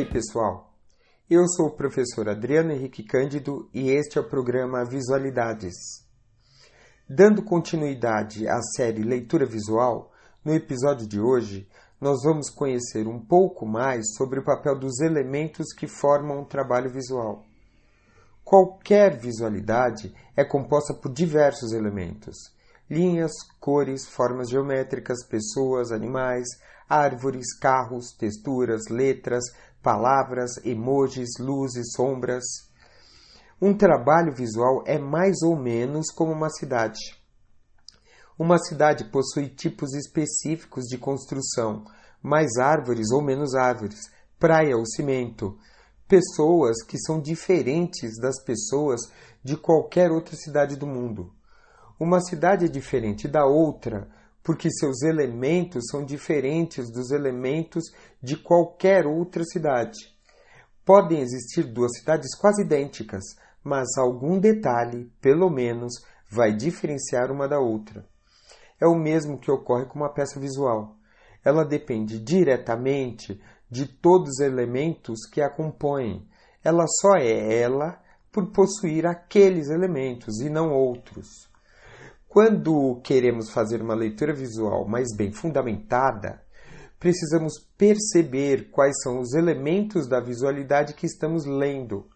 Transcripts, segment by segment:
Aí, pessoal? Eu sou o professor Adriano Henrique Cândido e este é o programa Visualidades. Dando continuidade à série Leitura Visual, no episódio de hoje nós vamos conhecer um pouco mais sobre o papel dos elementos que formam um trabalho visual. Qualquer visualidade é composta por diversos elementos: linhas, cores, formas geométricas, pessoas, animais, árvores, carros, texturas, letras, palavras, emojis, luzes, sombras. Um trabalho visual é mais ou menos como uma cidade. Uma cidade possui tipos específicos de construção, mais árvores ou menos árvores, praia ou cimento, pessoas que são diferentes das pessoas de qualquer outra cidade do mundo. Uma cidade é diferente da outra porque seus elementos são diferentes dos elementos de qualquer outra cidade. Podem existir duas cidades quase idênticas, mas algum detalhe, pelo menos, vai diferenciar uma da outra. É o mesmo que ocorre com uma peça visual. Ela depende diretamente de todos os elementos que a compõem. Ela só é ela por possuir aqueles elementos e não outros. Quando queremos fazer uma leitura visual mais bem fundamentada, precisamos perceber quais são os elementos da visualidade que estamos lendo.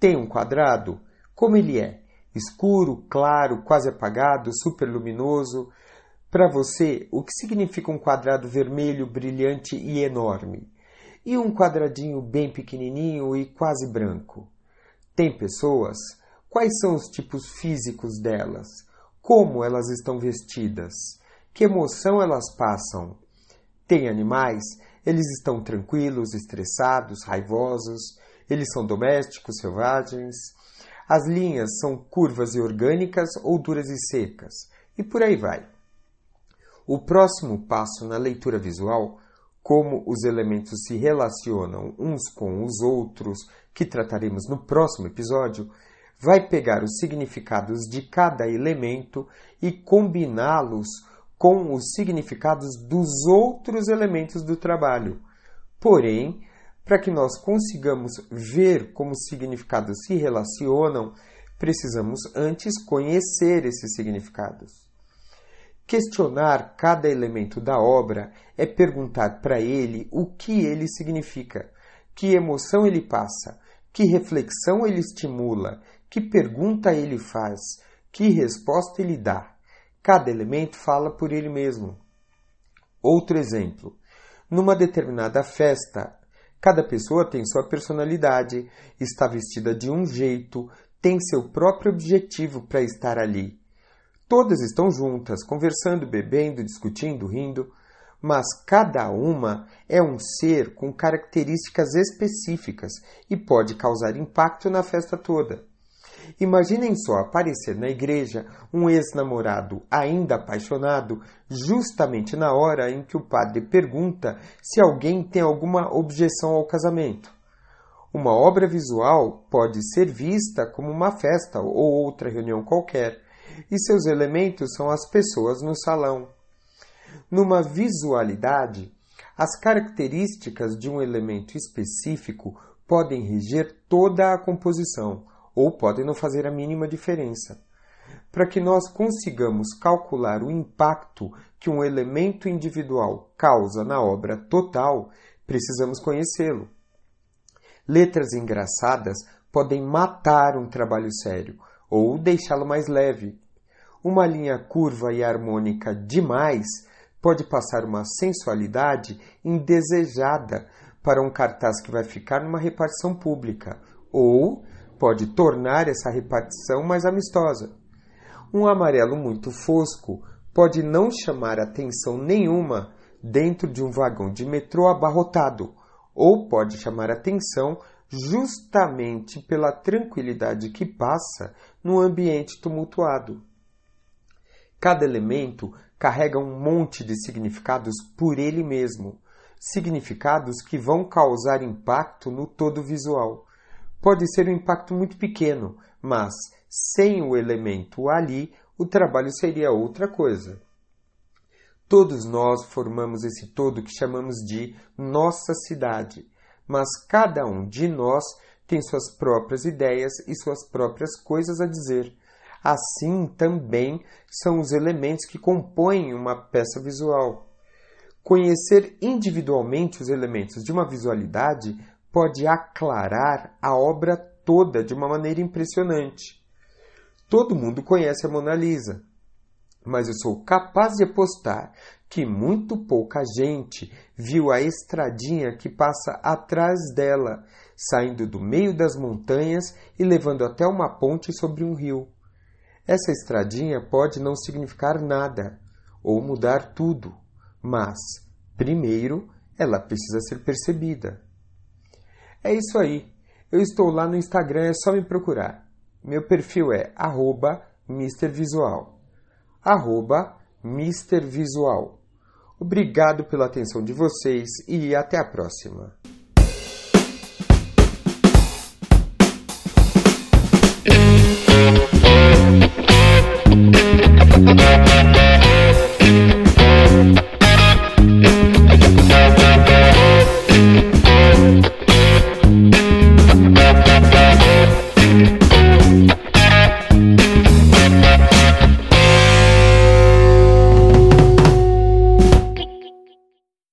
Tem um quadrado? Como ele é? Escuro, claro, quase apagado, superluminoso? Para você, o que significa um quadrado vermelho, brilhante e enorme? E um quadradinho bem pequenininho e quase branco? Tem pessoas? Quais são os tipos físicos delas? Como elas estão vestidas, que emoção elas passam. Tem animais, eles estão tranquilos, estressados, raivosos, eles são domésticos, selvagens. As linhas são curvas e orgânicas ou duras e secas, e por aí vai. O próximo passo na leitura visual, como os elementos se relacionam uns com os outros, que trataremos no próximo episódio, vai pegar os significados de cada elemento e combiná-los com os significados dos outros elementos do trabalho. Porém, para que nós consigamos ver como os significados se relacionam, precisamos antes conhecer esses significados. Questionar cada elemento da obra é perguntar para ele o que ele significa, que emoção ele passa, que reflexão ele estimula, que pergunta ele faz? Que resposta ele dá? Cada elemento fala por ele mesmo. Outro exemplo. Numa determinada festa, cada pessoa tem sua personalidade, está vestida de um jeito, tem seu próprio objetivo para estar ali. Todas estão juntas, conversando, bebendo, discutindo, rindo, mas cada uma é um ser com características específicas e pode causar impacto na festa toda. Imaginem só aparecer na igreja um ex-namorado ainda apaixonado, justamente na hora em que o padre pergunta se alguém tem alguma objeção ao casamento. Uma obra visual pode ser vista como uma festa ou outra reunião qualquer, e seus elementos são as pessoas no salão. Numa visualidade, as características de um elemento específico podem reger toda a composição, ou podem não fazer a mínima diferença. Para que nós consigamos calcular o impacto que um elemento individual causa na obra total, precisamos conhecê-lo. Letras engraçadas podem matar um trabalho sério ou deixá-lo mais leve. Uma linha curva e harmônica demais pode passar uma sensualidade indesejada para um cartaz que vai ficar numa repartição pública, ou pode tornar essa repartição mais amistosa. Um amarelo muito fosco pode não chamar atenção nenhuma dentro de um vagão de metrô abarrotado, ou pode chamar atenção justamente pela tranquilidade que passa no ambiente tumultuado. Cada elemento carrega um monte de significados por ele mesmo, significados que vão causar impacto no todo visual. Pode ser um impacto muito pequeno, mas sem o elemento ali, o trabalho seria outra coisa. Todos nós formamos esse todo que chamamos de nossa cidade, mas cada um de nós tem suas próprias ideias e suas próprias coisas a dizer. Assim também são os elementos que compõem uma peça visual. Conhecer individualmente os elementos de uma visualidade pode aclarar a obra toda de uma maneira impressionante. Todo mundo conhece a Mona Lisa, mas eu sou capaz de apostar que muito pouca gente viu a estradinha que passa atrás dela, saindo do meio das montanhas e levando até uma ponte sobre um rio. Essa estradinha pode não significar nada ou mudar tudo, mas, primeiro, ela precisa ser percebida. É isso aí. Eu estou lá no Instagram, é só me procurar. Meu perfil é arroba MrVisual. Obrigado pela atenção de vocês e até a próxima.